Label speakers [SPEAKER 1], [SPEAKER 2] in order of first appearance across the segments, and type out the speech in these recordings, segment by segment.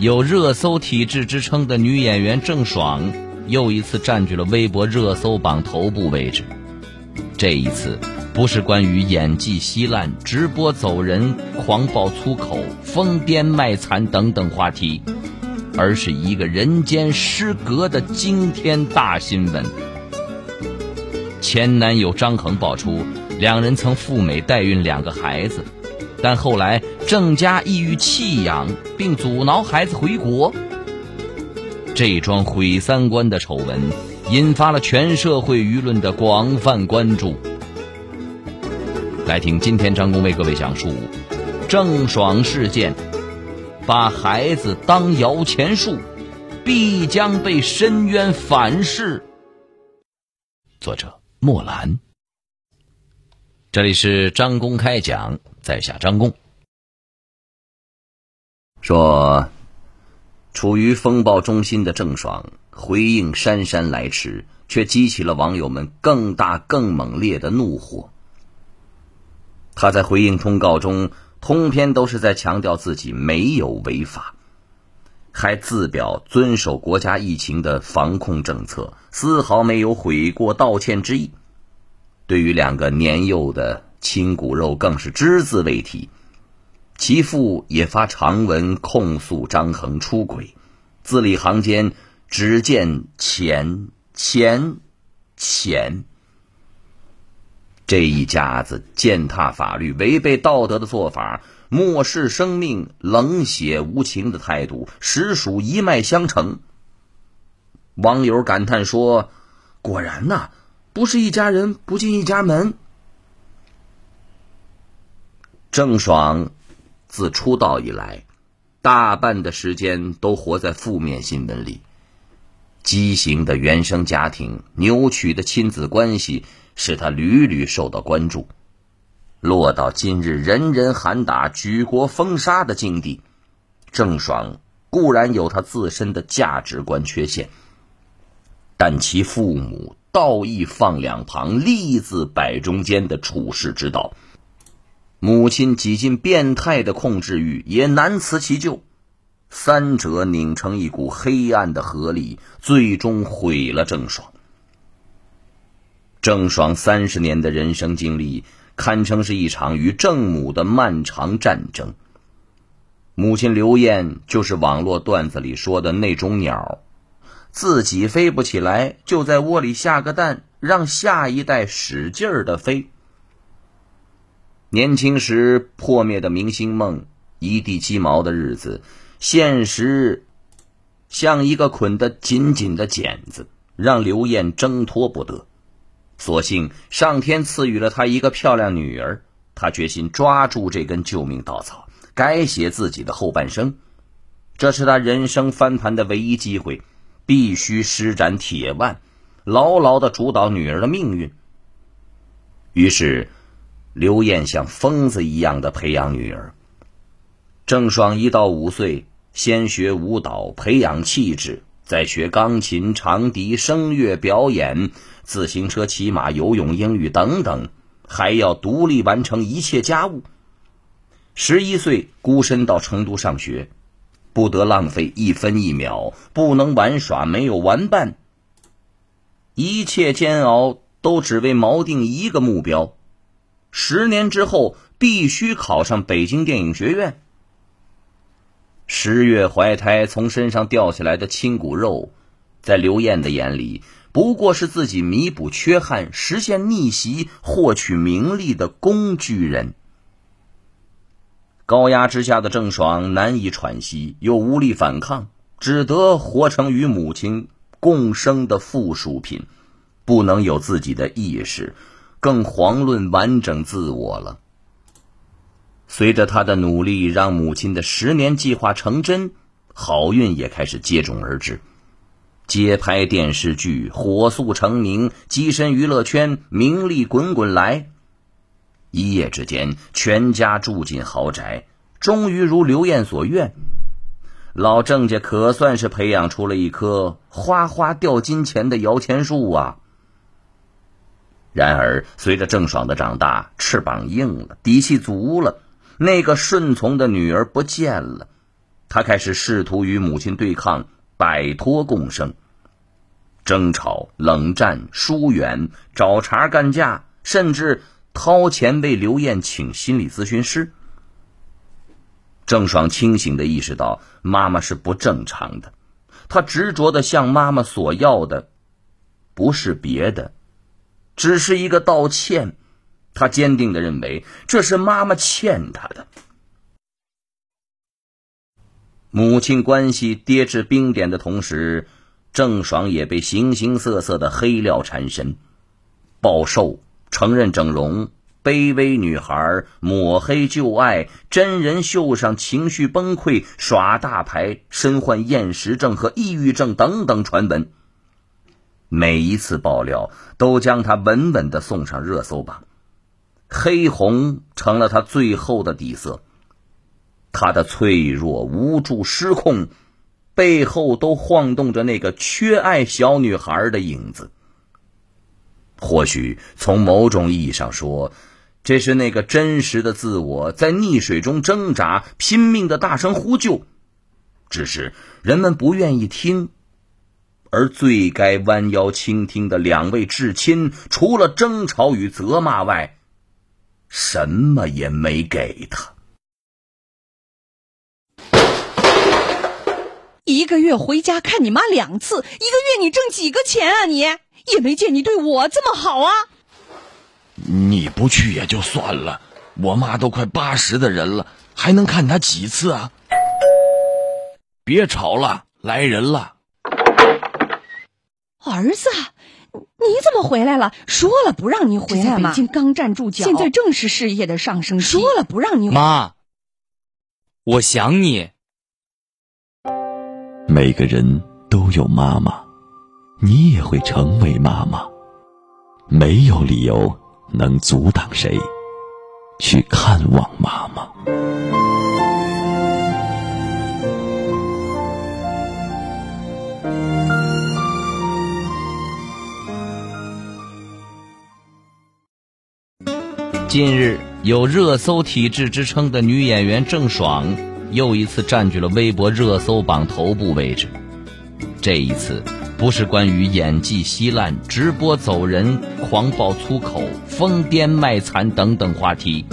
[SPEAKER 1] 有热搜体质之称的女演员郑爽，又一次占据了微博热搜榜头部位置。这一次，不是关于演技稀烂、直播走人、狂爆粗口、疯癫卖惨等等话题，而是一个人间失格的惊天大新闻。前男友张恒爆出，两人曾赴美代孕两个孩子。但后来郑家意欲弃养，并阻挠孩子回国。这桩毁三观的丑闻，引发了全社会舆论的广泛关注。来听今天张工为各位讲述郑爽事件，把孩子当摇钱树，必将被深渊反噬。作者莫兰。这里是张公开讲，在下张公说，处于风暴中心的郑爽回应姗姗来迟，却激起了网友们更大更猛烈的怒火。他在回应通告中，通篇都是在强调自己没有违法，还自表遵守国家疫情的防控政策，丝毫没有悔过道歉之意。对于两个年幼的亲骨肉，更是只字未提。其父也发长文控诉张恒出轨，字里行间只见钱钱钱。这一家子践踏法律、违背道德的做法，漠视生命、冷血无情的态度，实属一脉相承。网友感叹说：“果然呐。”不是一家人不进一家门。郑爽自出道以来，大半的时间都活在负面新闻里。畸形的原生家庭、扭曲的亲子关系，使他屡屡受到关注，落到今日人人喊打、举国封杀的境地。郑爽固然有她自身的价值观缺陷，但其父母。道义放两旁，利字摆中间的处世之道，母亲几近变态的控制欲也难辞其咎，三者拧成一股黑暗的合力，最终毁了郑爽。郑爽三十年的人生经历，堪称是一场与郑母的漫长战争。母亲刘艳就是网络段子里说的那种鸟。自己飞不起来，就在窝里下个蛋，让下一代使劲儿的飞。年轻时破灭的明星梦，一地鸡毛的日子，现实像一个捆得紧紧的茧子，让刘艳挣脱不得。所幸上天赐予了她一个漂亮女儿，她决心抓住这根救命稻草，改写自己的后半生。这是她人生翻盘的唯一机会。必须施展铁腕，牢牢的主导女儿的命运。于是，刘艳像疯子一样的培养女儿。郑爽一到五岁，先学舞蹈，培养气质，再学钢琴、长笛、声乐表演、自行车骑马、游泳、英语等等，还要独立完成一切家务。十一岁，孤身到成都上学。不得浪费一分一秒，不能玩耍，没有玩伴。一切煎熬都只为锚定一个目标：十年之后必须考上北京电影学院。十月怀胎从身上掉下来的亲骨肉，在刘艳的眼里，不过是自己弥补缺憾、实现逆袭、获取名利的工具人。高压之下的郑爽难以喘息，又无力反抗，只得活成与母亲共生的附属品，不能有自己的意识，更遑论完整自我了。随着他的努力，让母亲的十年计划成真，好运也开始接踵而至。接拍电视剧，火速成名，跻身娱乐圈，名利滚滚来。一夜之间，全家住进豪宅，终于如刘燕所愿，老郑家可算是培养出了一棵哗哗掉金钱的摇钱树啊！然而，随着郑爽的长大，翅膀硬了，底气足了，那个顺从的女儿不见了，他开始试图与母亲对抗。摆脱共生，争吵、冷战、疏远、找茬干架，甚至掏钱为刘艳请心理咨询师。郑爽清醒的意识到妈妈是不正常的，她执着的向妈妈索要的不是别的，只是一个道歉。他坚定的认为这是妈妈欠他的。母亲关系跌至冰点的同时，郑爽也被形形色色的黑料缠身：暴瘦、承认整容、卑微女孩、抹黑旧爱、真人秀上情绪崩溃、耍大牌、身患厌食症和抑郁症等等传闻。每一次爆料都将他稳稳的送上热搜榜，黑红成了他最后的底色。他的脆弱、无助、失控，背后都晃动着那个缺爱小女孩的影子。或许从某种意义上说，这是那个真实的自我在溺水中挣扎，拼命的大声呼救，只是人们不愿意听。而最该弯腰倾听的两位至亲，除了争吵与责骂外，什么也没给他。
[SPEAKER 2] 一个月回家看你妈两次，一个月你挣几个钱啊？你也没见你对我这么好啊！
[SPEAKER 3] 你不去也就算了，我妈都快八十的人了，还能看她几次啊？别吵了，来人了！
[SPEAKER 2] 儿子，你怎么回来了？说了不让你回来吗？北京刚站住脚，现在正是事业的上升期。说了不让你
[SPEAKER 4] 妈，我想你。
[SPEAKER 5] 每个人都有妈妈，你也会成为妈妈。没有理由能阻挡谁去看望妈妈。
[SPEAKER 1] 近日，有热搜体质之称的女演员郑爽。又一次占据了微博热搜榜头部位置。这一次不是关于演技稀烂、直播走人、狂暴粗口、疯癫卖惨等等话题，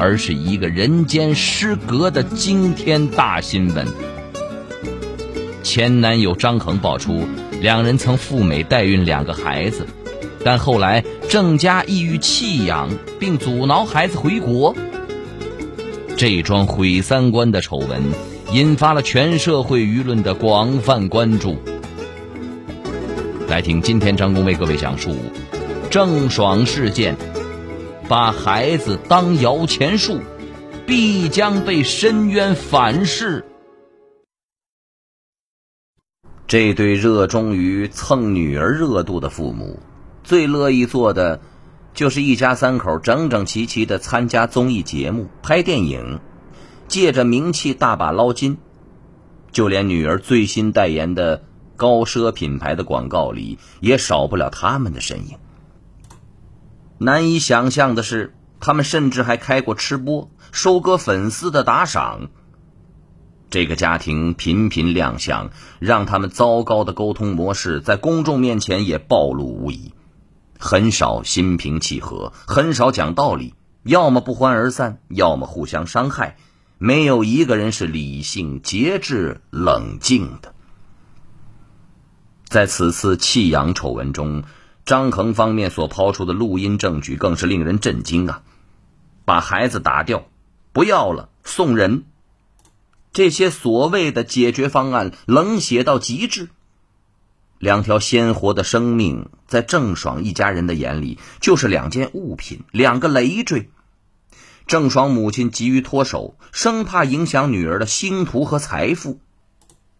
[SPEAKER 1] 而是一个人间失格的惊天大新闻。前男友张恒爆出，两人曾赴美代孕两个孩子，但后来郑家意欲弃养，并阻挠孩子回国。这桩毁三观的丑闻，引发了全社会舆论的广泛关注。来听今天张工为各位讲述郑爽事件，把孩子当摇钱树，必将被深渊反噬。这对热衷于蹭女儿热度的父母，最乐意做的。就是一家三口整整齐齐的参加综艺节目、拍电影，借着名气大把捞金。就连女儿最新代言的高奢品牌的广告里，也少不了他们的身影。难以想象的是，他们甚至还开过吃播，收割粉丝的打赏。这个家庭频频亮相，让他们糟糕的沟通模式在公众面前也暴露无遗。很少心平气和，很少讲道理，要么不欢而散，要么互相伤害，没有一个人是理性、节制、冷静的。在此次弃养丑闻中，张恒方面所抛出的录音证据更是令人震惊啊！把孩子打掉，不要了，送人，这些所谓的解决方案冷血到极致。两条鲜活的生命，在郑爽一家人的眼里，就是两件物品，两个累赘。郑爽母亲急于脱手，生怕影响女儿的星途和财富。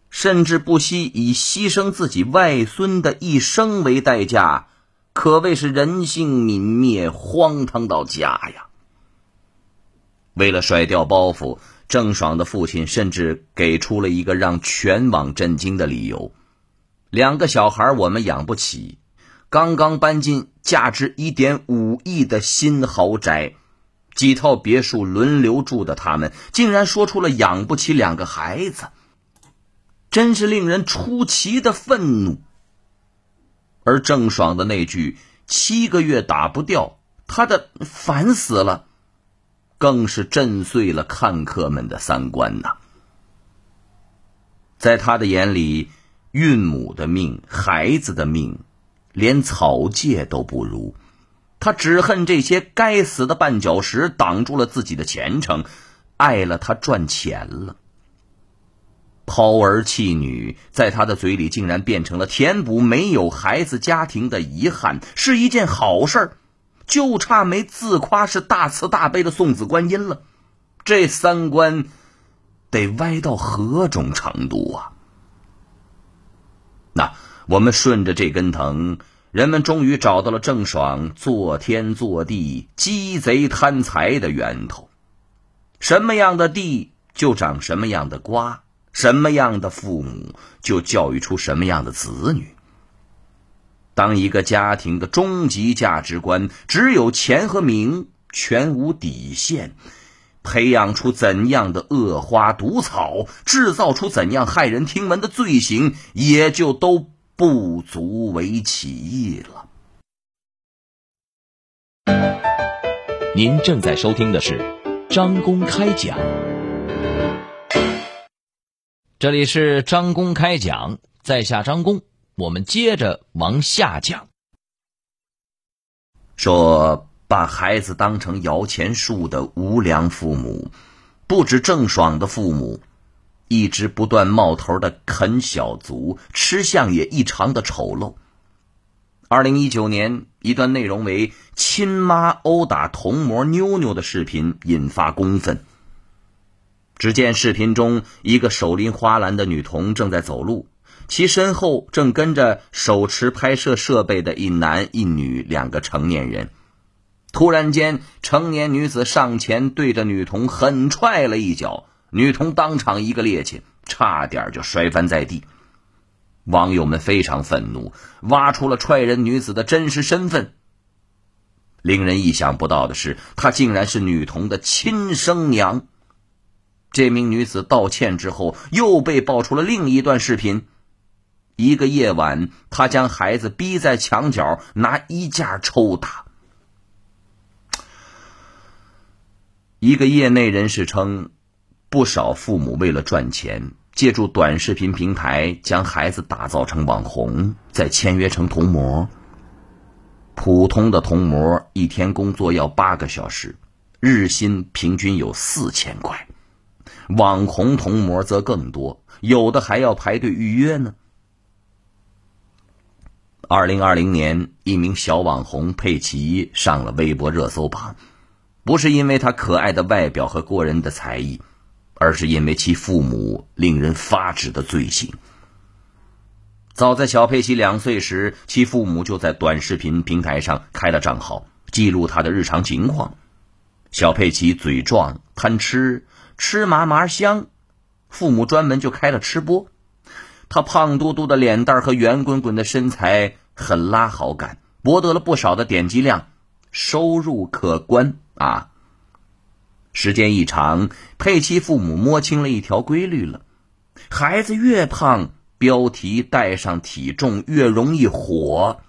[SPEAKER 1] 甚至不惜以牺牲自己外孙的一生为代价，可谓是人性泯灭，荒唐到家呀！为了甩掉包袱，郑爽的父亲甚至给出了一个让全网震惊的理由：两个小孩我们养不起，刚刚搬进价值一点五亿的新豪宅，几套别墅轮流住的他们，竟然说出了养不起两个孩子。真是令人出奇的愤怒，而郑爽的那句“七个月打不掉”，他的烦死了，更是震碎了看客们的三观呐。在他的眼里，孕母的命、孩子的命，连草芥都不如。他只恨这些该死的绊脚石挡住了自己的前程，碍了他赚钱了。抛儿弃女，在他的嘴里竟然变成了填补没有孩子家庭的遗憾，是一件好事儿，就差没自夸是大慈大悲的送子观音了。这三观得歪到何种程度啊？那我们顺着这根藤，人们终于找到了郑爽做天做地、鸡贼贪财的源头。什么样的地，就长什么样的瓜。什么样的父母就教育出什么样的子女。当一个家庭的终极价值观只有钱和名，全无底线，培养出怎样的恶花毒草，制造出怎样骇人听闻的罪行，也就都不足为奇了。
[SPEAKER 5] 您正在收听的是张公开讲。
[SPEAKER 3] 这里是张公开讲，在下张公，我们接着往下讲。
[SPEAKER 1] 说把孩子当成摇钱树的无良父母，不止郑爽的父母，一直不断冒头的啃小卒，吃相也异常的丑陋。二零一九年，一段内容为亲妈殴打同模妞妞的视频引发公愤。只见视频中，一个手拎花篮的女童正在走路，其身后正跟着手持拍摄设备的一男一女两个成年人。突然间，成年女子上前对着女童狠踹了一脚，女童当场一个趔趄，差点就摔翻在地。网友们非常愤怒，挖出了踹人女子的真实身份。令人意想不到的是，她竟然是女童的亲生娘。这名女子道歉之后，又被爆出了另一段视频。一个夜晚，她将孩子逼在墙角，拿衣架抽打。一个业内人士称，不少父母为了赚钱，借助短视频平台将孩子打造成网红，再签约成童模。普通的童模一天工作要八个小时，日薪平均有四千块。网红童模则更多，有的还要排队预约呢。二零二零年，一名小网红佩奇上了微博热搜榜，不是因为他可爱的外表和过人的才艺，而是因为其父母令人发指的罪行。早在小佩奇两岁时，其父母就在短视频平台上开了账号，记录他的日常情况。小佩奇嘴壮，贪吃。吃嘛嘛香，父母专门就开了吃播。他胖嘟嘟的脸蛋和圆滚滚的身材很拉好感，博得了不少的点击量，收入可观啊。时间一长，佩奇父母摸清了一条规律了：孩子越胖，标题带上体重越容易火。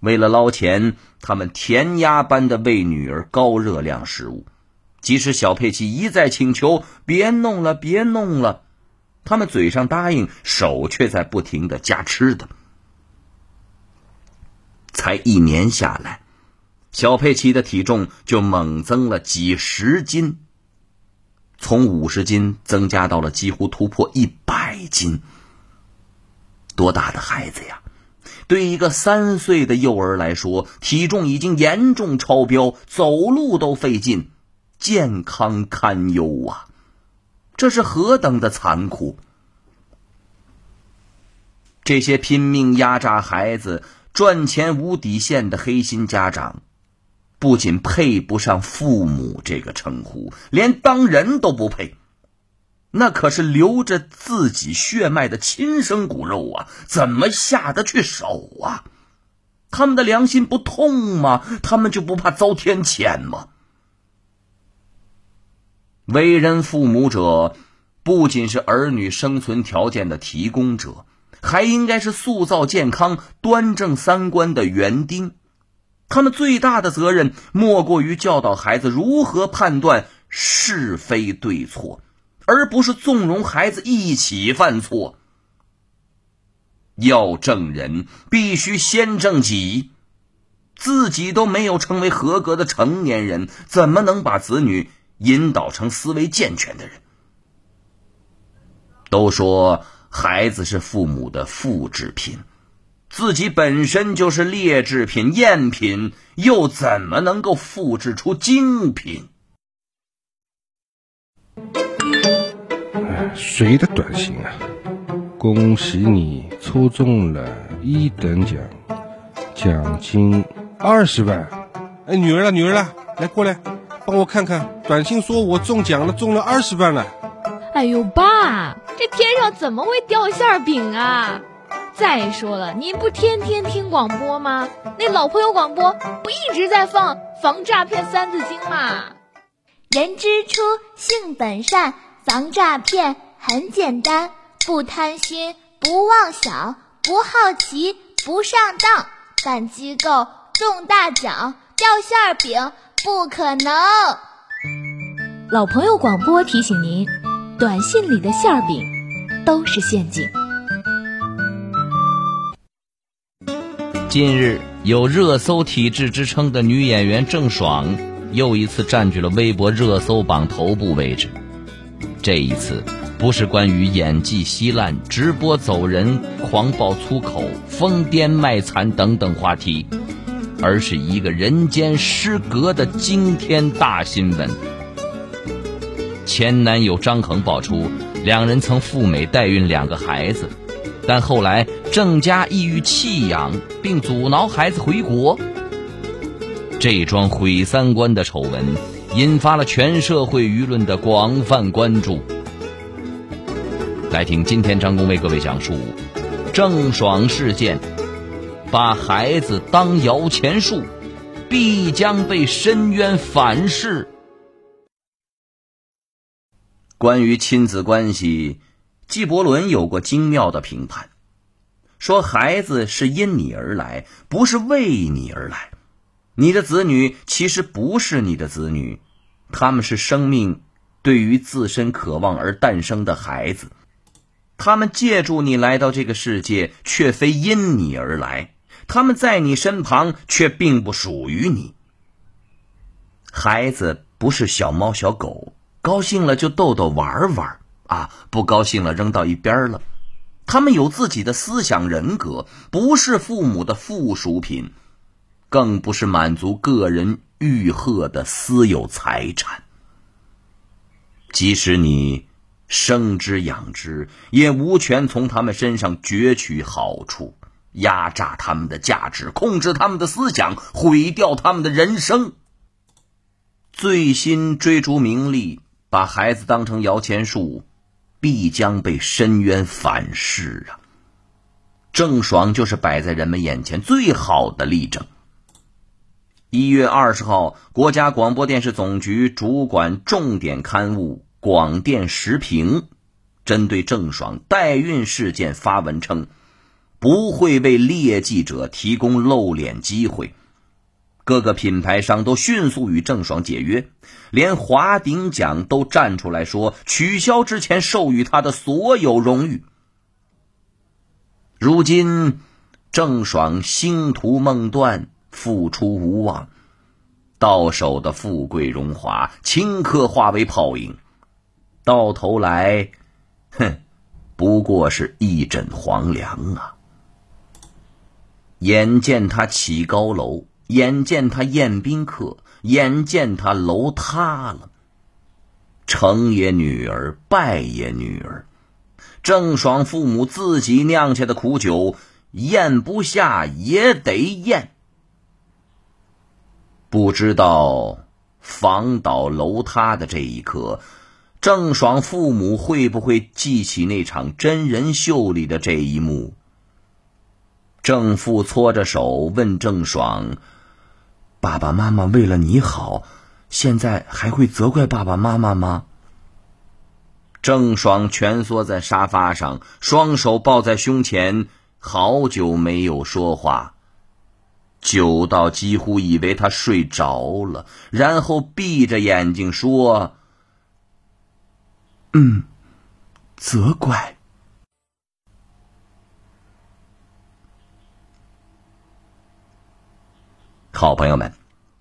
[SPEAKER 1] 为了捞钱，他们填鸭般的喂女儿高热量食物。即使小佩奇一再请求别弄了，别弄了，他们嘴上答应，手却在不停的夹吃的。才一年下来，小佩奇的体重就猛增了几十斤，从五十斤增加到了几乎突破一百斤。多大的孩子呀！对一个三岁的幼儿来说，体重已经严重超标，走路都费劲。健康堪忧啊！这是何等的残酷！这些拼命压榨孩子、赚钱无底线的黑心家长，不仅配不上“父母”这个称呼，连当人都不配。那可是流着自己血脉的亲生骨肉啊，怎么下得去手啊？他们的良心不痛吗？他们就不怕遭天谴吗？为人父母者，不仅是儿女生存条件的提供者，还应该是塑造健康、端正三观的园丁。他们最大的责任，莫过于教导孩子如何判断是非对错，而不是纵容孩子一起犯错。要正人，必须先正己。自己都没有成为合格的成年人，怎么能把子女引导成思维健全的人？都说孩子是父母的复制品，自己本身就是劣质品、赝品，又怎么能够复制出精品？
[SPEAKER 6] 谁的短信啊？恭喜你抽中了一等奖，奖金。二十万，哎，女儿了，女儿了，来过来，帮我看看，短信说我中奖了，中了二十万了。
[SPEAKER 7] 哎呦，爸，这天上怎么会掉馅饼啊？再说了，您不天天听广播吗？那老朋友广播不一直在放防诈骗三字经吗？
[SPEAKER 8] 人之初，性本善，防诈骗很简单，不贪心，不妄想，不好奇，不上当，办机构。中大奖掉馅儿饼不可能。
[SPEAKER 7] 老朋友广播提醒您：短信里的馅儿饼都是陷阱。
[SPEAKER 1] 近日，有热搜体质之称的女演员郑爽又一次占据了微博热搜榜头部位置。这一次，不是关于演技稀烂、直播走人、狂爆粗口、疯癫卖惨等等话题。而是一个人间失格的惊天大新闻。前男友张恒爆出，两人曾赴美代孕两个孩子，但后来郑家意欲弃养，并阻挠孩子回国。这桩毁三观的丑闻，引发了全社会舆论的广泛关注。来听今天张工为各位讲述郑爽事件。把孩子当摇钱树，必将被深渊反噬。关于亲子关系，纪伯伦有过精妙的评判，说孩子是因你而来，不是为你而来。你的子女其实不是你的子女，他们是生命对于自身渴望而诞生的孩子，他们借助你来到这个世界，却非因你而来。他们在你身旁，却并不属于你。孩子不是小猫小狗，高兴了就逗逗玩玩啊，不高兴了扔到一边了。他们有自己的思想人格，不是父母的附属品，更不是满足个人欲壑的私有财产。即使你生之养之，也无权从他们身上攫取好处。压榨他们的价值，控制他们的思想，毁掉他们的人生。醉心追逐名利，把孩子当成摇钱树，必将被深渊反噬啊！郑爽就是摆在人们眼前最好的例证。一月二十号，国家广播电视总局主管重点刊物《广电时评》针对郑爽代孕事件发文称。不会为劣迹者提供露脸机会，各个品牌商都迅速与郑爽解约，连华鼎奖都站出来说取消之前授予他的所有荣誉。如今，郑爽星途梦断，复出无望，到手的富贵荣华顷刻化为泡影，到头来，哼，不过是一枕黄粱啊！眼见他起高楼，眼见他宴宾客，眼见他楼塌了。成也女儿，败也女儿。郑爽父母自己酿下的苦酒，咽不下也得咽。不知道房倒楼塌的这一刻，郑爽父母会不会记起那场真人秀里的这一幕？郑父搓着手问郑爽：“爸爸妈妈为了你好，现在还会责怪爸爸妈妈吗？”郑爽蜷缩在沙发上，双手抱在胸前，好久没有说话，久到几乎以为他睡着了，然后闭着眼睛说：“嗯，责怪。”好朋友们，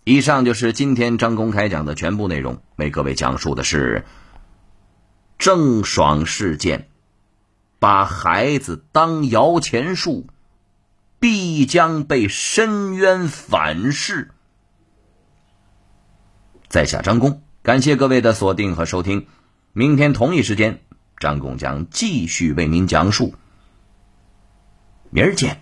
[SPEAKER 1] 以上就是今天张公开讲的全部内容，为各位讲述的是。郑爽事件，把孩子当摇钱树，必将被深渊反噬。在下张工，感谢各位的锁定和收听。明天同一时间，张工将继续为您讲述。明儿见。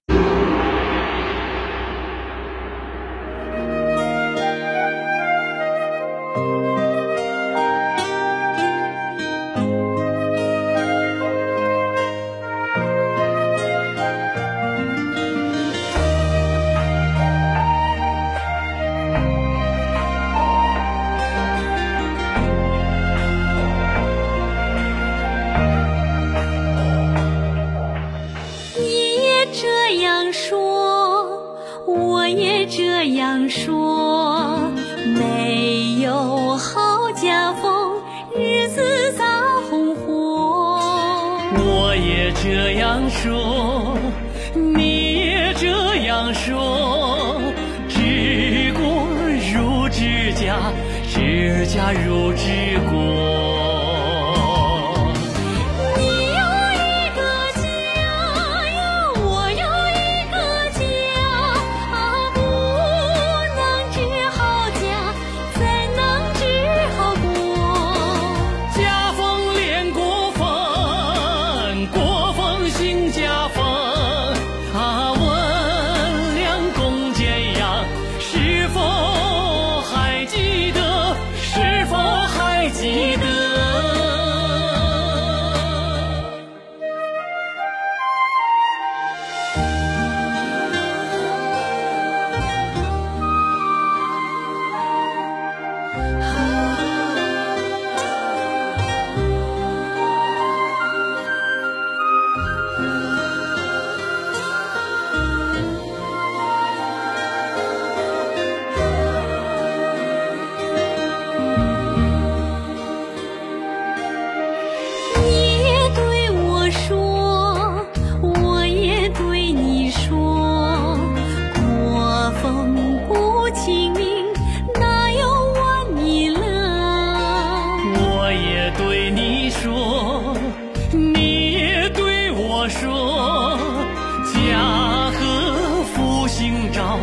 [SPEAKER 9] 也这样说，你也这样说，治国如治家，治家如治国。今朝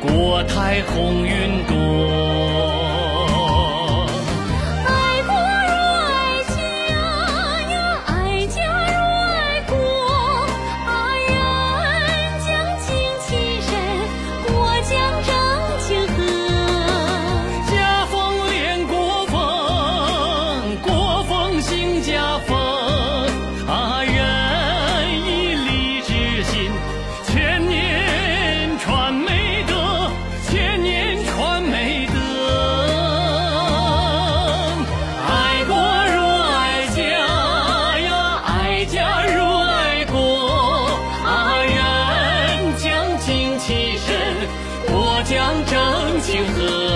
[SPEAKER 9] 国泰，鸿运多。将真情和。